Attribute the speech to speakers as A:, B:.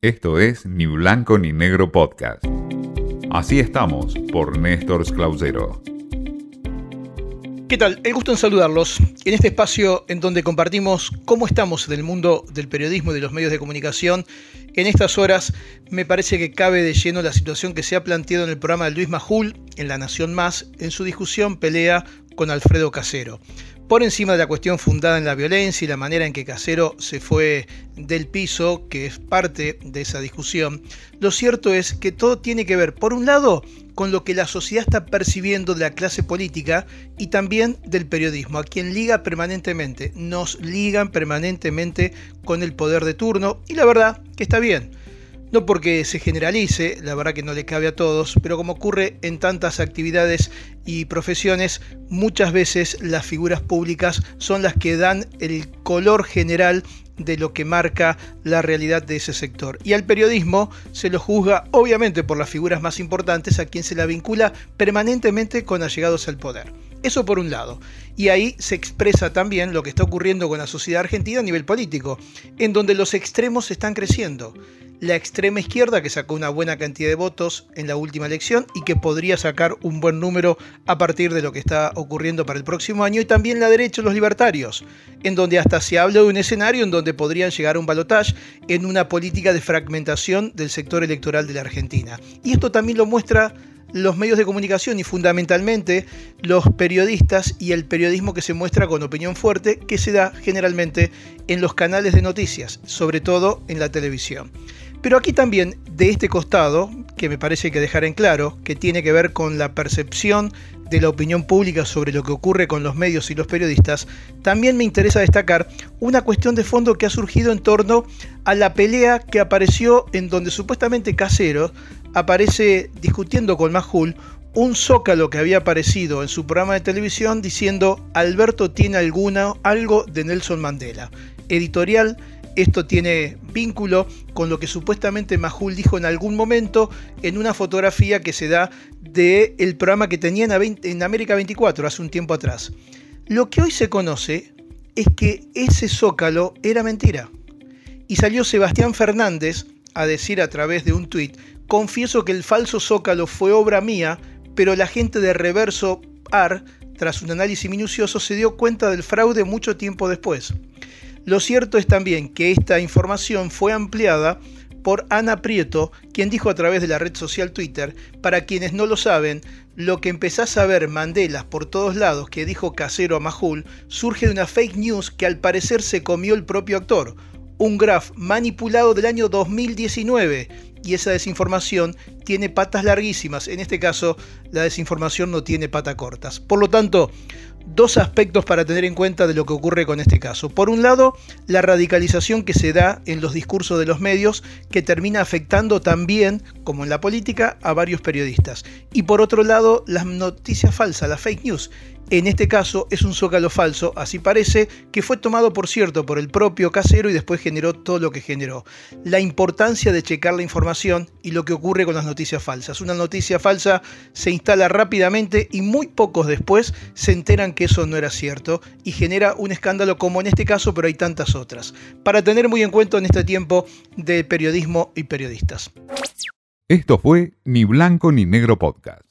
A: Esto es Ni Blanco ni Negro Podcast. Así estamos por Néstor Clausero.
B: ¿Qué tal? El gusto en saludarlos en este espacio en donde compartimos cómo estamos en el mundo del periodismo y de los medios de comunicación. En estas horas me parece que cabe de lleno la situación que se ha planteado en el programa de Luis Majul en La Nación Más en su discusión pelea con Alfredo Casero por encima de la cuestión fundada en la violencia y la manera en que Casero se fue del piso, que es parte de esa discusión, lo cierto es que todo tiene que ver, por un lado, con lo que la sociedad está percibiendo de la clase política y también del periodismo, a quien liga permanentemente, nos ligan permanentemente con el poder de turno y la verdad que está bien. No porque se generalice, la verdad que no le cabe a todos, pero como ocurre en tantas actividades y profesiones, muchas veces las figuras públicas son las que dan el color general de lo que marca la realidad de ese sector. Y al periodismo se lo juzga obviamente por las figuras más importantes a quien se la vincula permanentemente con allegados al poder. Eso por un lado. Y ahí se expresa también lo que está ocurriendo con la sociedad argentina a nivel político, en donde los extremos están creciendo la extrema izquierda, que sacó una buena cantidad de votos en la última elección y que podría sacar un buen número a partir de lo que está ocurriendo para el próximo año, y también la derecha, los libertarios, en donde hasta se habla de un escenario en donde podrían llegar a un balotaje en una política de fragmentación del sector electoral de la Argentina. Y esto también lo muestra los medios de comunicación y fundamentalmente los periodistas y el periodismo que se muestra con opinión fuerte que se da generalmente en los canales de noticias, sobre todo en la televisión. Pero aquí también, de este costado, que me parece que dejar en claro, que tiene que ver con la percepción de la opinión pública sobre lo que ocurre con los medios y los periodistas, también me interesa destacar una cuestión de fondo que ha surgido en torno a la pelea que apareció en donde supuestamente Casero aparece discutiendo con Majul un zócalo que había aparecido en su programa de televisión diciendo Alberto tiene alguna, algo de Nelson Mandela. Editorial esto tiene vínculo con lo que supuestamente Majul dijo en algún momento en una fotografía que se da del programa que tenía en América 24 hace un tiempo atrás. Lo que hoy se conoce es que ese zócalo era mentira. Y salió Sebastián Fernández a decir a través de un tuit, confieso que el falso zócalo fue obra mía, pero la gente de Reverso AR, tras un análisis minucioso, se dio cuenta del fraude mucho tiempo después. Lo cierto es también que esta información fue ampliada por Ana Prieto, quien dijo a través de la red social Twitter, para quienes no lo saben, lo que empezás a ver Mandelas por todos lados que dijo Casero a Majul surge de una fake news que al parecer se comió el propio actor, un graph manipulado del año 2019 y esa desinformación tiene patas larguísimas. En este caso, la desinformación no tiene patas cortas. Por lo tanto, dos aspectos para tener en cuenta de lo que ocurre con este caso. Por un lado, la radicalización que se da en los discursos de los medios, que termina afectando también, como en la política, a varios periodistas. Y por otro lado, las noticias falsas, las fake news, en este caso es un zócalo falso, así parece, que fue tomado por cierto por el propio casero y después generó todo lo que generó. La importancia de checar la información y lo que ocurre con las noticias falsas. Una noticia falsa se instala rápidamente y muy pocos después se enteran que eso no era cierto y genera un escándalo como en este caso, pero hay tantas otras. Para tener muy en cuenta en este tiempo de periodismo y periodistas.
A: Esto fue Ni Blanco ni Negro Podcast.